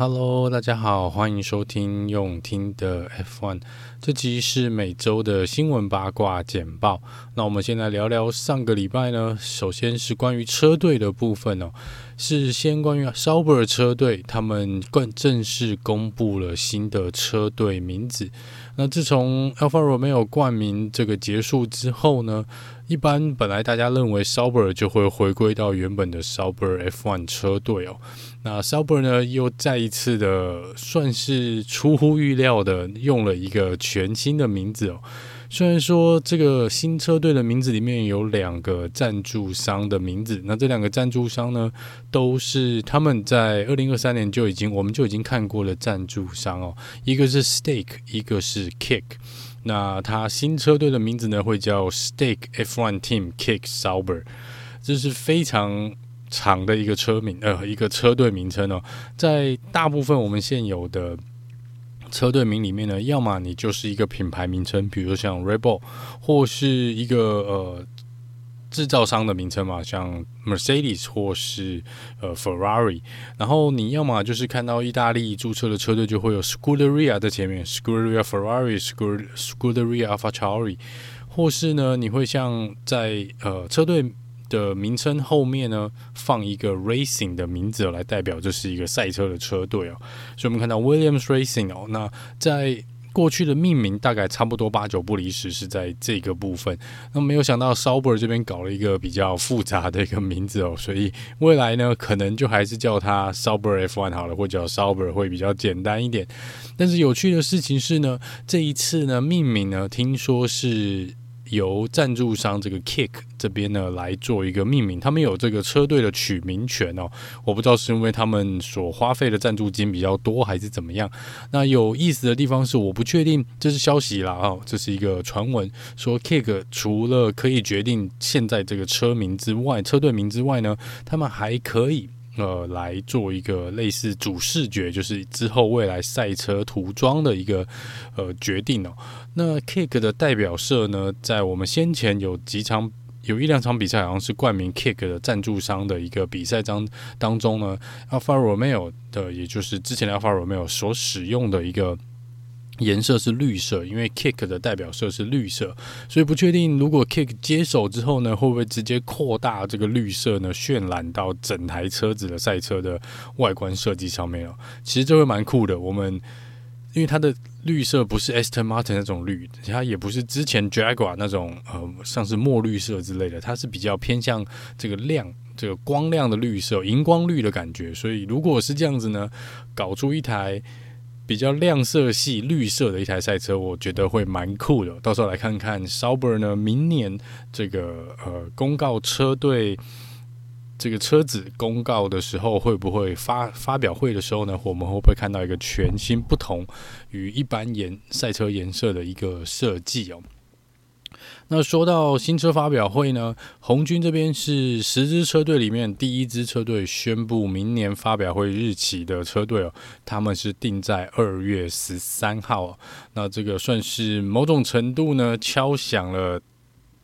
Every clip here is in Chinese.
Hello，大家好，欢迎收听用听的 F1。这集是每周的新闻八卦简报。那我们先来聊聊上个礼拜呢，首先是关于车队的部分哦，是先关于 Sauber 车队，他们更正式公布了新的车队名字。那自从 Alfa Romeo 冠名这个结束之后呢，一般本来大家认为 Sauber 就会回归到原本的 Sauber F1 车队哦。那 Sauber 呢，又再一次的算是出乎预料的用了一个全新的名字哦。虽然说这个新车队的名字里面有两个赞助商的名字，那这两个赞助商呢，都是他们在二零二三年就已经我们就已经看过了赞助商哦，一个是 Stake，一个是 Kick。那他新车队的名字呢，会叫 Stake F1 Team Kick Sauber，这是非常长的一个车名，呃，一个车队名称哦，在大部分我们现有的。车队名里面呢，要么你就是一个品牌名称，比如像 rebo 或是一个呃制造商的名称嘛，像 Mercedes 或是呃 Ferrari。然后你要么就是看到意大利注册的车队就会有 Scuderia 在前面，Scuderia Ferrari，Scuderia AlphaTauri，或是呢你会像在呃车队。的名称后面呢，放一个 Racing 的名字来代表这是一个赛车的车队哦。所以我们看到 Williams Racing 哦，那在过去的命名大概差不多八九不离十是在这个部分。那没有想到 Sauber 这边搞了一个比较复杂的一个名字哦，所以未来呢，可能就还是叫它 Sauber F1 好了，或者叫 Sauber 会比较简单一点。但是有趣的事情是呢，这一次呢，命名呢，听说是。由赞助商这个 Kick 这边呢来做一个命名，他们有这个车队的取名权哦。我不知道是因为他们所花费的赞助金比较多，还是怎么样。那有意思的地方是，我不确定这是消息啦哦，这是一个传闻，说 Kick 除了可以决定现在这个车名之外，车队名之外呢，他们还可以。呃，来做一个类似主视觉，就是之后未来赛车涂装的一个呃决定哦。那 Kick 的代表色呢，在我们先前有几场有一两场比赛，好像是冠名 Kick 的赞助商的一个比赛当当中呢，Alfa Romeo 的，也就是之前的 Alfa Romeo 所使用的一个。颜色是绿色，因为 Kick 的代表色是绿色，所以不确定如果 Kick 接手之后呢，会不会直接扩大这个绿色呢，渲染到整台车子的赛车的外观设计上面哦。其实这会蛮酷的。我们因为它的绿色不是 Aston Martin 那种绿，它也不是之前 Jaguar 那种呃像是墨绿色之类的，它是比较偏向这个亮、这个光亮的绿色，荧光绿的感觉。所以如果是这样子呢，搞出一台。比较亮色系绿色的一台赛车，我觉得会蛮酷的。到时候来看看 Sauber 呢，明年这个呃公告车队这个车子公告的时候，会不会发发表会的时候呢，我们会不会看到一个全新不同于一般颜赛车颜色的一个设计哦？那说到新车发表会呢，红军这边是十支车队里面第一支车队宣布明年发表会日期的车队哦，他们是定在二月十三号。那这个算是某种程度呢，敲响了。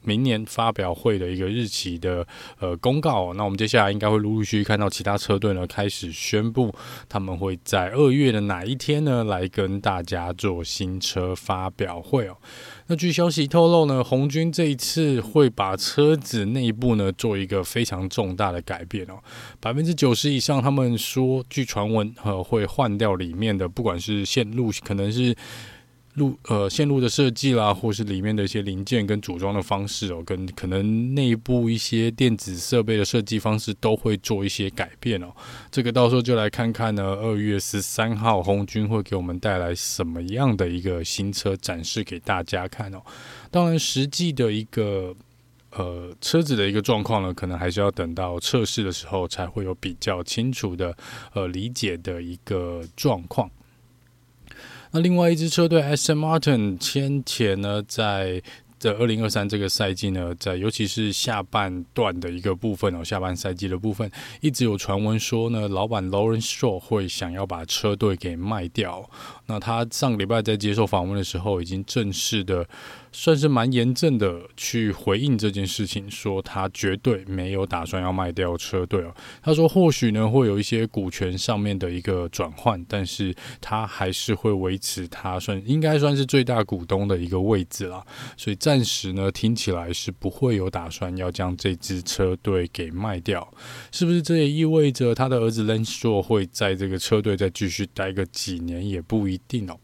明年发表会的一个日期的呃公告，那我们接下来应该会陆陆续续看到其他车队呢开始宣布，他们会在二月的哪一天呢来跟大家做新车发表会哦。那据消息透露呢，红军这一次会把车子内部呢做一个非常重大的改变哦，百分之九十以上他们说，据传闻呃会换掉里面的不管是线路，可能是。路呃线路的设计啦，或是里面的一些零件跟组装的方式哦，跟可能内部一些电子设备的设计方式都会做一些改变哦。这个到时候就来看看呢，二月十三号红军会给我们带来什么样的一个新车展示给大家看哦。当然，实际的一个呃车子的一个状况呢，可能还是要等到测试的时候才会有比较清楚的呃理解的一个状况。那另外一支车队 S M Martin 先前呢，在这二零二三这个赛季呢，在尤其是下半段的一个部分哦，下半赛季的部分，一直有传闻说呢，老板 Lawrence Shaw 会想要把车队给卖掉。那他上个礼拜在接受访问的时候，已经正式的。算是蛮严正的去回应这件事情，说他绝对没有打算要卖掉车队哦。他说或许呢会有一些股权上面的一个转换，但是他还是会维持他算应该算是最大股东的一个位置啦。所以暂时呢听起来是不会有打算要将这支车队给卖掉。是不是这也意味着他的儿子 Lance Stroll 会在这个车队再继续待个几年也不一定哦。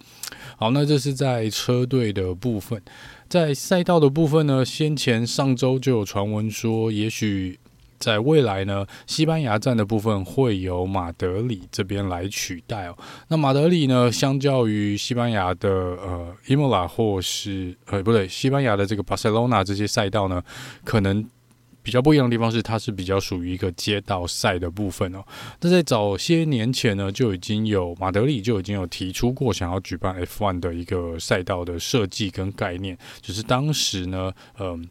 好，那这是在车队的部分。在赛道的部分呢，先前上周就有传闻说，也许在未来呢，西班牙站的部分会由马德里这边来取代哦。那马德里呢，相较于西班牙的呃伊莫拉或是呃不对，西班牙的这个巴塞罗那这些赛道呢，可能。比较不一样的地方是，它是比较属于一个街道赛的部分哦。那在早些年前呢，就已经有马德里就已经有提出过想要举办 F1 的一个赛道的设计跟概念，只是当时呢，嗯，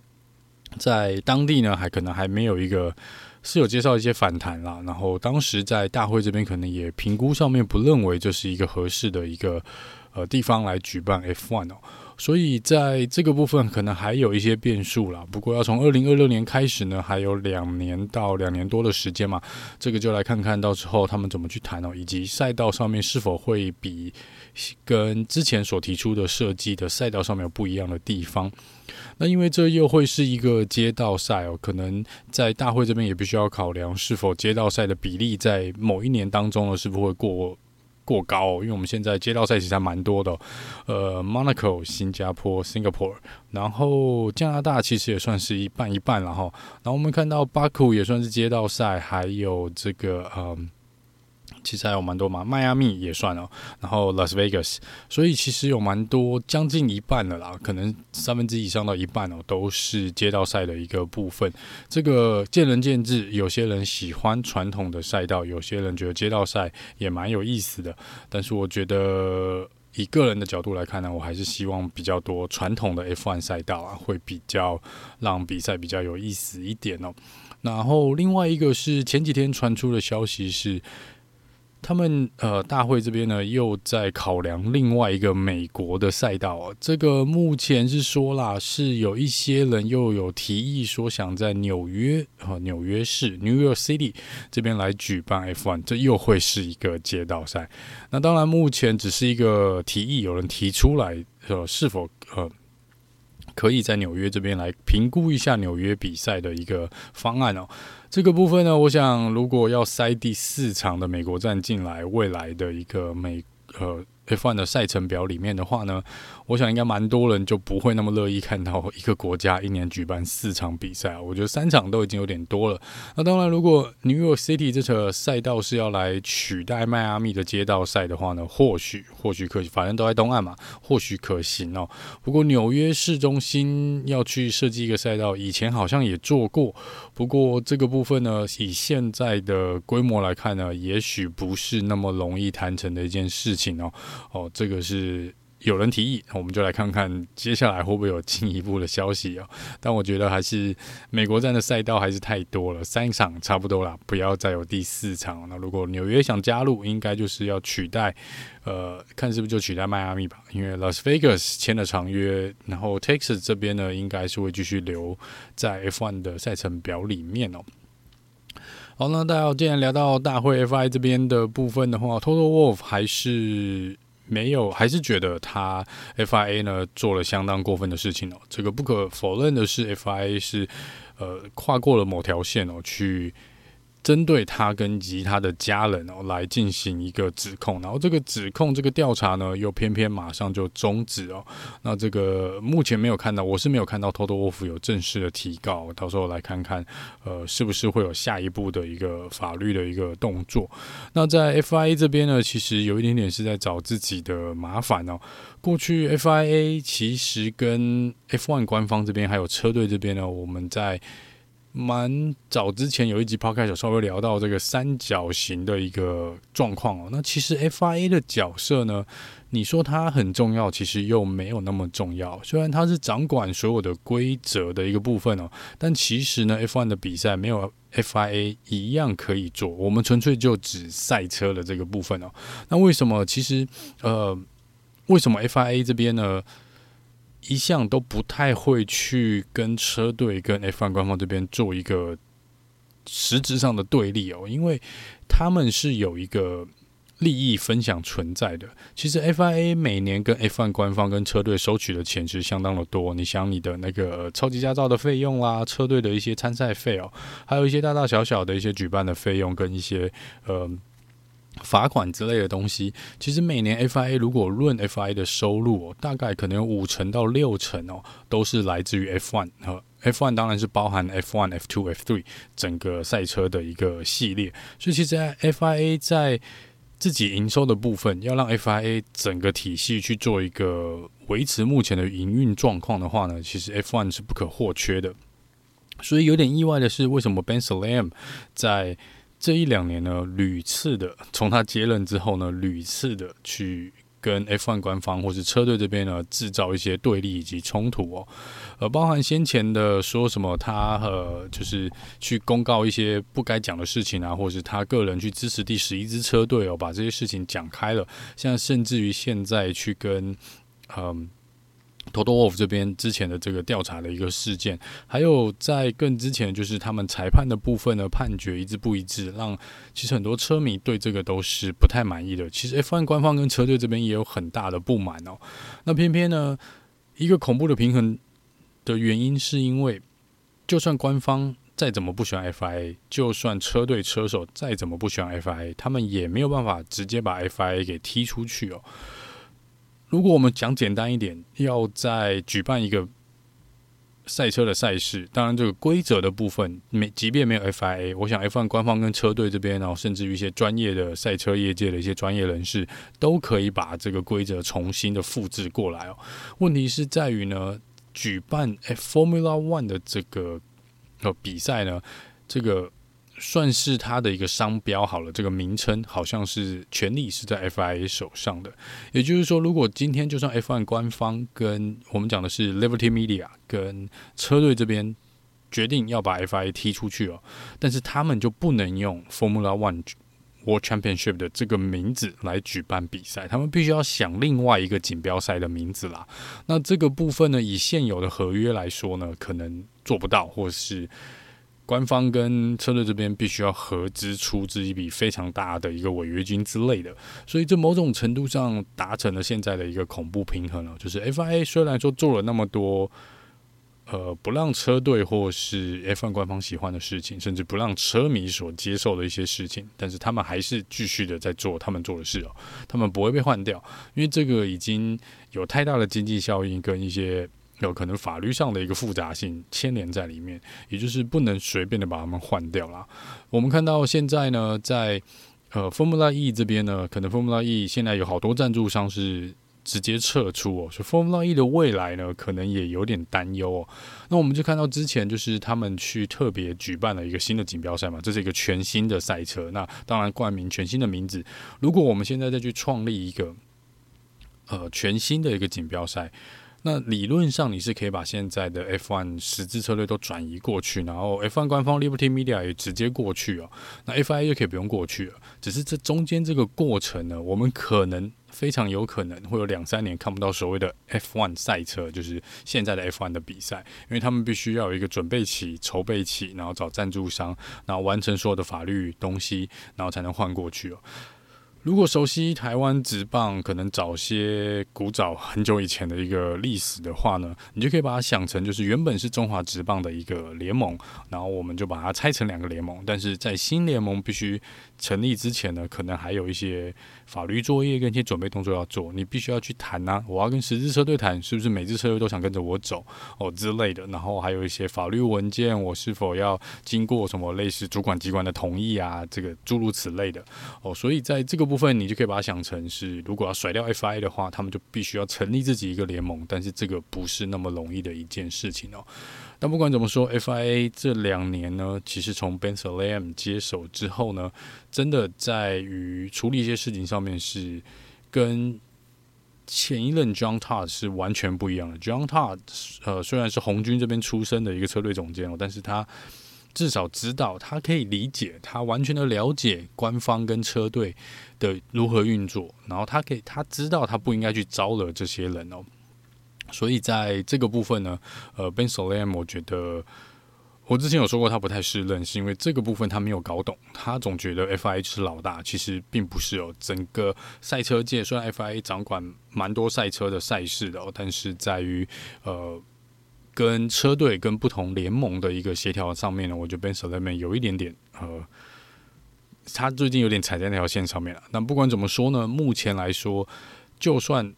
在当地呢还可能还没有一个是有介绍一些反弹啦。然后当时在大会这边可能也评估上面不认为这是一个合适的一个呃地方来举办 F1 哦。所以在这个部分可能还有一些变数啦，不过要从二零二六年开始呢，还有两年到两年多的时间嘛，这个就来看看到时候他们怎么去谈哦，以及赛道上面是否会比跟之前所提出的设计的赛道上面有不一样的地方。那因为这又会是一个街道赛哦，可能在大会这边也必须要考量是否街道赛的比例在某一年当中呢，是不会过。过高，因为我们现在街道赛其实还蛮多的，呃，Monaco、新加坡、Singapore，然后加拿大其实也算是一半一半了哈。然后我们看到巴库也算是街道赛，还有这个嗯。其实还有蛮多嘛，迈阿密也算哦，然后 Las Vegas，所以其实有蛮多，将近一半的啦，可能三分之以上到一半哦，都是街道赛的一个部分。这个见仁见智，有些人喜欢传统的赛道，有些人觉得街道赛也蛮有意思的。但是我觉得以个人的角度来看呢，我还是希望比较多传统的 F1 赛道啊，会比较让比赛比较有意思一点哦。然后另外一个是前几天传出的消息是。他们呃，大会这边呢，又在考量另外一个美国的赛道哦。这个目前是说啦，是有一些人又有提议说，想在纽约和纽约市 （New York City） 这边来举办 F1，这又会是一个街道赛。那当然，目前只是一个提议，有人提出来，呃，是否呃。可以在纽约这边来评估一下纽约比赛的一个方案哦。这个部分呢，我想如果要塞第四场的美国站进来，未来的一个美呃。F1 的赛程表里面的话呢，我想应该蛮多人就不会那么乐意看到一个国家一年举办四场比赛啊。我觉得三场都已经有点多了。那当然，如果 New York City 这个赛道是要来取代迈阿密的街道赛的话呢，或许或许可，反正都在东岸嘛，或许可行哦。不过纽约市中心要去设计一个赛道，以前好像也做过。不过这个部分呢，以现在的规模来看呢，也许不是那么容易谈成的一件事情哦。哦，这个是有人提议，我们就来看看接下来会不会有进一步的消息哦。但我觉得还是美国站的赛道还是太多了，三场差不多了，不要再有第四场。那如果纽约想加入，应该就是要取代，呃，看是不是就取代迈阿密吧？因为 Las Vegas 签了长约，然后 Texas 这边呢，应该是会继续留在 F1 的赛程表里面哦。好，那大家既然聊到大会 FI 这边的部分的话，Toto Wolff 还是。没有，还是觉得他 FIA 呢做了相当过分的事情哦。这个不可否认的是，FIA 是呃跨过了某条线哦，去针对他跟及他的家人哦来进行一个指控，然后这个指控这个调查呢又偏偏马上就终止哦。那这个目前没有看到，我是没有看到 Toto Wolff 有正式的提告，到时候来看看呃是不是会有下一步的一个法律的一个动作。那在 FIA 这边呢，其实有一点点是在找自己的麻烦哦。过去 FIA 其实跟 F1 官方这边还有车队这边呢，我们在蛮早之前有一集 podcast 稍微聊到这个三角形的一个状况哦。那其实 FIA 的角色呢，你说它很重要，其实又没有那么重要。虽然它是掌管所有的规则的一个部分哦，但其实呢，F1 的比赛没有 FIA 一样可以做。我们纯粹就指赛车的这个部分哦。那为什么？其实呃，为什么 FIA 这边呢？一向都不太会去跟车队、跟 F1 官方这边做一个实质上的对立哦，因为他们是有一个利益分享存在的。其实 FIA 每年跟 F1 官方跟车队收取的钱是相当的多，你想你的那个超级驾照的费用啦，车队的一些参赛费哦，还有一些大大小小的一些举办的费用跟一些呃。罚款之类的东西，其实每年 FIA 如果论 FIA 的收入，哦大概可能有五成到六成哦，都是来自于 F1 和 F1，当然是包含 F1、F2、F3 整个赛车的一个系列。所以，其实 FIA 在自己营收的部分，要让 FIA 整个体系去做一个维持目前的营运状况的话呢，其实 F1 是不可或缺的。所以有点意外的是，为什么 Ben Sulayem 在这一两年呢，屡次的从他接任之后呢，屡次的去跟 F1 官方或是车队这边呢制造一些对立以及冲突哦，呃，包含先前的说什么他呃就是去公告一些不该讲的事情啊，或是他个人去支持第十一支车队哦，把这些事情讲开了，像甚至于现在去跟嗯。Toto Wolff 这边之前的这个调查的一个事件，还有在更之前，就是他们裁判的部分的判决一致不一致，让其实很多车迷对这个都是不太满意的。其实 F1 官方跟车队这边也有很大的不满哦。那偏偏呢，一个恐怖的平衡的原因，是因为就算官方再怎么不喜欢 FIA，就算车队车手再怎么不喜欢 FIA，他们也没有办法直接把 FIA 给踢出去哦。如果我们讲简单一点，要在举办一个赛车的赛事，当然这个规则的部分，没即便没有 FIA，我想 F1 官方跟车队这边，然后甚至于一些专业的赛车业界的一些专业人士，都可以把这个规则重新的复制过来哦。问题是在于呢，举办 Formula One 的这个呃比赛呢，这个。算是它的一个商标好了，这个名称好像是权力是在 FIA 手上的。也就是说，如果今天就算 F1 官方跟我们讲的是 Liberty Media 跟车队这边决定要把 FIA 踢出去哦，但是他们就不能用 Formula One World Championship 的这个名字来举办比赛，他们必须要想另外一个锦标赛的名字啦。那这个部分呢，以现有的合约来说呢，可能做不到，或是。官方跟车队这边必须要合资出资一笔非常大的一个违约金之类的，所以这某种程度上达成了现在的一个恐怖平衡了。就是 FIA 虽然说做了那么多，呃，不让车队或是 F1 官方喜欢的事情，甚至不让车迷所接受的一些事情，但是他们还是继续的在做他们做的事哦，他们不会被换掉，因为这个已经有太大的经济效应跟一些。有可能法律上的一个复杂性牵连在里面，也就是不能随便的把他们换掉了。我们看到现在呢，在呃 Formula E 这边呢，可能 Formula E 现在有好多赞助商是直接撤出哦，所以 Formula E 的未来呢，可能也有点担忧哦。那我们就看到之前就是他们去特别举办了一个新的锦标赛嘛，这是一个全新的赛车，那当然冠名全新的名字。如果我们现在再去创立一个呃全新的一个锦标赛。那理论上你是可以把现在的 F1 十支车队都转移过去，然后 F1 官方 Liberty Media 也直接过去哦。那 FIA 就可以不用过去了。只是这中间这个过程呢，我们可能非常有可能会有两三年看不到所谓的 F1 赛车，就是现在的 F1 的比赛，因为他们必须要有一个准备期、筹备期，然后找赞助商，然后完成所有的法律东西，然后才能换过去哦。如果熟悉台湾职棒，可能早些古早很久以前的一个历史的话呢，你就可以把它想成就是原本是中华职棒的一个联盟，然后我们就把它拆成两个联盟。但是在新联盟必须成立之前呢，可能还有一些法律作业跟一些准备动作要做。你必须要去谈呐、啊，我要跟十支车队谈，是不是每支车队都想跟着我走哦之类的。然后还有一些法律文件，我是否要经过什么类似主管机关的同意啊？这个诸如此类的哦。所以在这个部分，你就可以把它想成是，如果要甩掉 FIA 的话，他们就必须要成立自己一个联盟，但是这个不是那么容易的一件事情哦。但不管怎么说，FIA 这两年呢，其实从 Ben Sulayem 接手之后呢，真的在于处理一些事情上面是跟前一任 John Todd 是完全不一样的。John Todd 呃虽然是红军这边出身的一个车队总监哦，但是他。至少知道，他可以理解，他完全的了解官方跟车队的如何运作，然后他可以他知道他不应该去招惹这些人哦。所以在这个部分呢，呃，Ben s o l a m 我觉得我之前有说过他不太适任，是因为这个部分他没有搞懂，他总觉得 FIA 是老大，其实并不是哦。整个赛车界虽然 FIA 掌管蛮多赛车的赛事的哦，但是在于呃。跟车队跟不同联盟的一个协调上面呢，我觉得 Ben Sulayem 有一点点呃，他最近有点踩在那条线上面了。但不管怎么说呢，目前来说，就算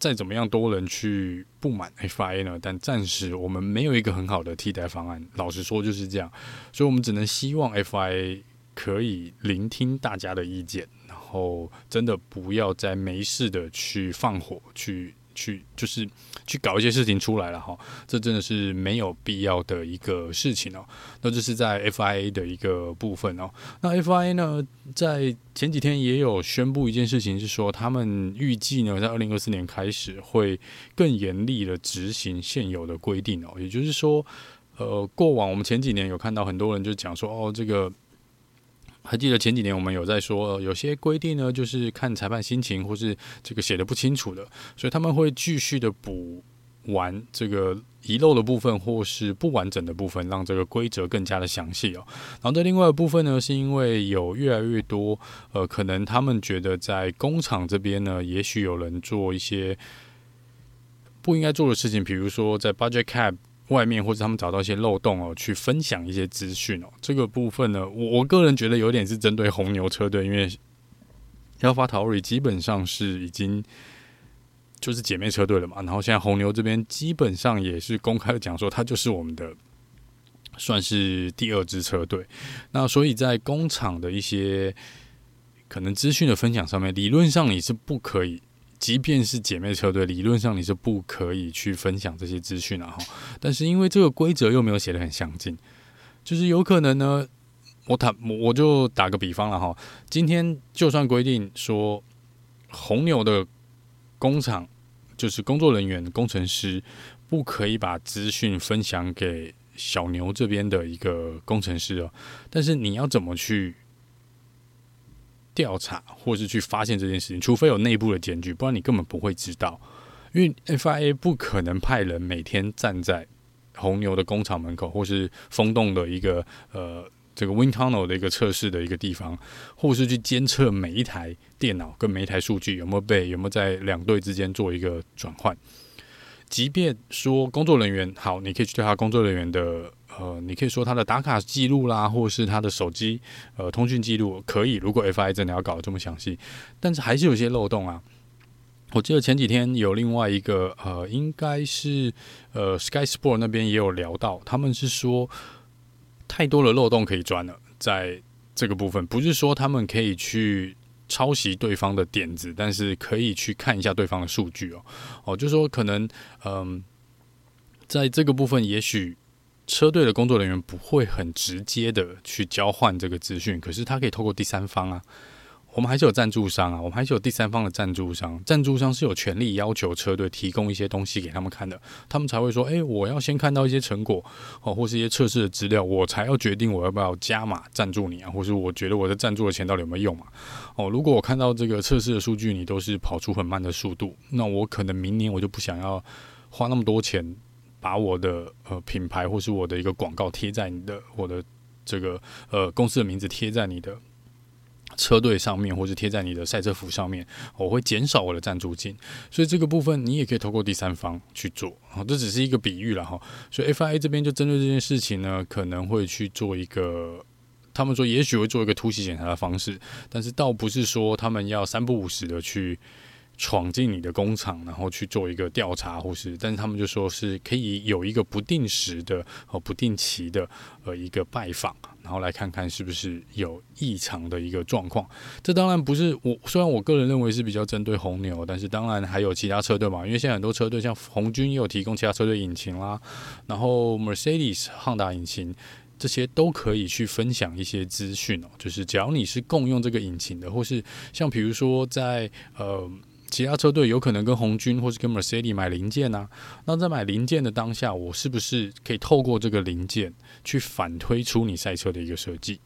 再怎么样多人去不满 FIA 呢，但暂时我们没有一个很好的替代方案。老实说就是这样，所以我们只能希望 FIA 可以聆听大家的意见，然后真的不要再没事的去放火去。去就是去搞一些事情出来了哈，这真的是没有必要的一个事情哦。那这是在 FIA 的一个部分哦。那 FIA 呢，在前几天也有宣布一件事情，是说他们预计呢，在二零二四年开始会更严厉的执行现有的规定哦。也就是说，呃，过往我们前几年有看到很多人就讲说，哦，这个。还记得前几年我们有在说，有些规定呢，就是看裁判心情，或是这个写的不清楚的，所以他们会继续的补完这个遗漏的部分，或是不完整的部分，让这个规则更加的详细哦。然后在另外的部分呢，是因为有越来越多，呃，可能他们觉得在工厂这边呢，也许有人做一些不应该做的事情，比如说在 budget cap。外面或者他们找到一些漏洞哦，去分享一些资讯哦。这个部分呢，我我个人觉得有点是针对红牛车队，因为 Alpha t a r i 基本上是已经就是姐妹车队了嘛。然后现在红牛这边基本上也是公开的讲说，它就是我们的算是第二支车队。那所以在工厂的一些可能资讯的分享上面，理论上你是不可以。即便是姐妹车队，理论上你是不可以去分享这些资讯啊哈。但是因为这个规则又没有写的很详尽，就是有可能呢，我打我就打个比方了哈。今天就算规定说红牛的工厂就是工作人员、工程师不可以把资讯分享给小牛这边的一个工程师哦，但是你要怎么去？调查或是去发现这件事情，除非有内部的检举，不然你根本不会知道。因为 FIA 不可能派人每天站在红牛的工厂门口，或是风洞的一个呃这个 wind tunnel 的一个测试的一个地方，或是去监测每一台电脑跟每一台数据有没有被有没有在两队之间做一个转换。即便说工作人员好，你可以去调查工作人员的。呃，你可以说他的打卡记录啦，或是他的手机呃通讯记录可以。如果 F I 真的要搞得这么详细，但是还是有些漏洞啊。我记得前几天有另外一个呃，应该是呃 Sky Sport 那边也有聊到，他们是说太多的漏洞可以钻了，在这个部分不是说他们可以去抄袭对方的点子，但是可以去看一下对方的数据哦。哦，就说可能嗯、在这个部分也许。车队的工作人员不会很直接的去交换这个资讯，可是他可以透过第三方啊。我们还是有赞助商啊，我们还是有第三方的赞助商。赞助商是有权利要求车队提供一些东西给他们看的，他们才会说：“诶，我要先看到一些成果哦，或是一些测试的资料，我才要决定我要不要加码赞助你啊，或是我觉得我的赞助的钱到底有没有用嘛？哦，如果我看到这个测试的数据，你都是跑出很慢的速度，那我可能明年我就不想要花那么多钱。”把我的呃品牌或是我的一个广告贴在你的我的这个呃公司的名字贴在你的车队上面，或是贴在你的赛车服上面，我会减少我的赞助金。所以这个部分你也可以透过第三方去做。好，这只是一个比喻了哈。所以 FIA 这边就针对这件事情呢，可能会去做一个，他们说也许会做一个突袭检查的方式，但是倒不是说他们要三不五时的去。闯进你的工厂，然后去做一个调查，或是，但是他们就说是可以有一个不定时的和不定期的呃一个拜访，然后来看看是不是有异常的一个状况。这当然不是我，虽然我个人认为是比较针对红牛，但是当然还有其他车队嘛，因为现在很多车队像红军也有提供其他车队引擎啦，然后 Mercedes、汉达引擎这些都可以去分享一些资讯哦。就是只要你是共用这个引擎的，或是像比如说在呃。其他车队有可能跟红军或是跟 Mercedes 买零件啊，那在买零件的当下，我是不是可以透过这个零件去反推出你赛车的一个设计？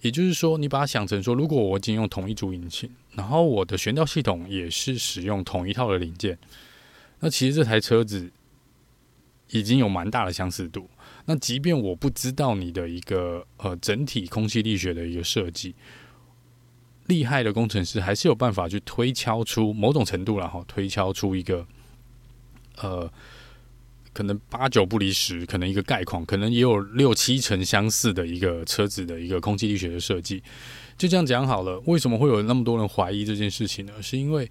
也就是说，你把它想成说，如果我仅用同一组引擎，然后我的悬吊系统也是使用同一套的零件，那其实这台车子已经有蛮大的相似度。那即便我不知道你的一个呃整体空气力学的一个设计。厉害的工程师还是有办法去推敲出某种程度，然后推敲出一个，呃，可能八九不离十，可能一个概况，可能也有六七成相似的一个车子的一个空气力学的设计。就这样讲好了，为什么会有那么多人怀疑这件事情呢？是因为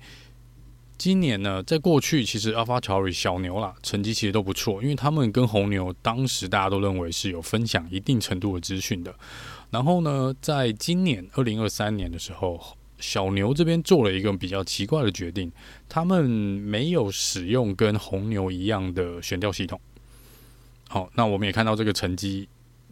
今年呢，在过去其实 AlphaTauri 小牛啦，成绩其实都不错，因为他们跟红牛当时大家都认为是有分享一定程度的资讯的。然后呢，在今年二零二三年的时候，小牛这边做了一个比较奇怪的决定，他们没有使用跟红牛一样的悬吊系统。好，那我们也看到这个成绩。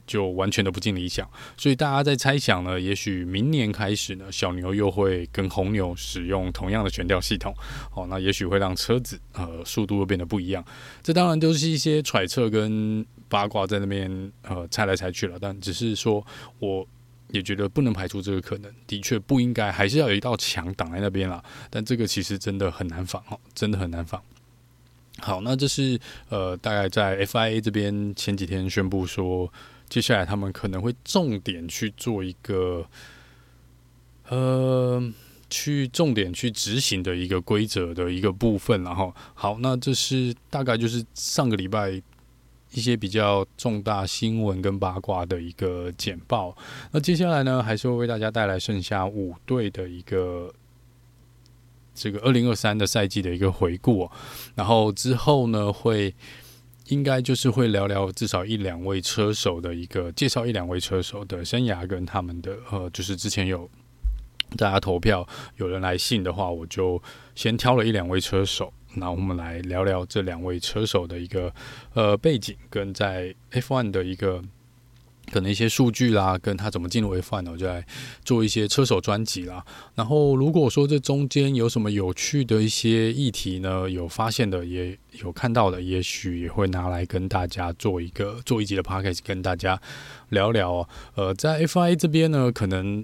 就完全的不尽理想，所以大家在猜想呢，也许明年开始呢，小牛又会跟红牛使用同样的悬吊系统，好，那也许会让车子呃速度又变得不一样。这当然都是一些揣测跟八卦在那边呃猜来猜去了，但只是说我也觉得不能排除这个可能，的确不应该，还是要有一道墙挡在那边啦。但这个其实真的很难防哦，真的很难防。好，那这是呃大概在 FIA 这边前几天宣布说。接下来他们可能会重点去做一个，呃，去重点去执行的一个规则的一个部分，然后好，那这是大概就是上个礼拜一些比较重大新闻跟八卦的一个简报。那接下来呢，还是会为大家带来剩下五队的一个这个二零二三的赛季的一个回顾，然后之后呢会。应该就是会聊聊至少一两位车手的一个介绍，一两位车手的生涯跟他们的呃，就是之前有大家投票，有人来信的话，我就先挑了一两位车手，那我们来聊聊这两位车手的一个呃背景跟在 F1 的一个。可能一些数据啦，跟他怎么进入 F1 呢？我就来做一些车手专辑啦。然后如果说这中间有什么有趣的一些议题呢，有发现的，也有看到的，也许也会拿来跟大家做一个做一集的 podcast，跟大家聊聊。呃，在 FIA 这边呢，可能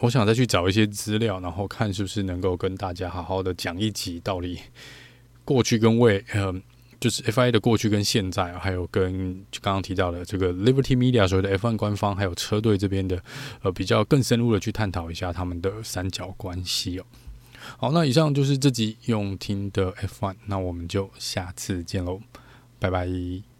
我想再去找一些资料，然后看是不是能够跟大家好好的讲一集，到底过去跟未呃。就是 FIA 的过去跟现在，还有跟刚刚提到的这个 Liberty Media 所谓的 F1 官方，还有车队这边的，呃，比较更深入的去探讨一下他们的三角关系哦。好，那以上就是这集用听的 F1，那我们就下次见喽，拜拜。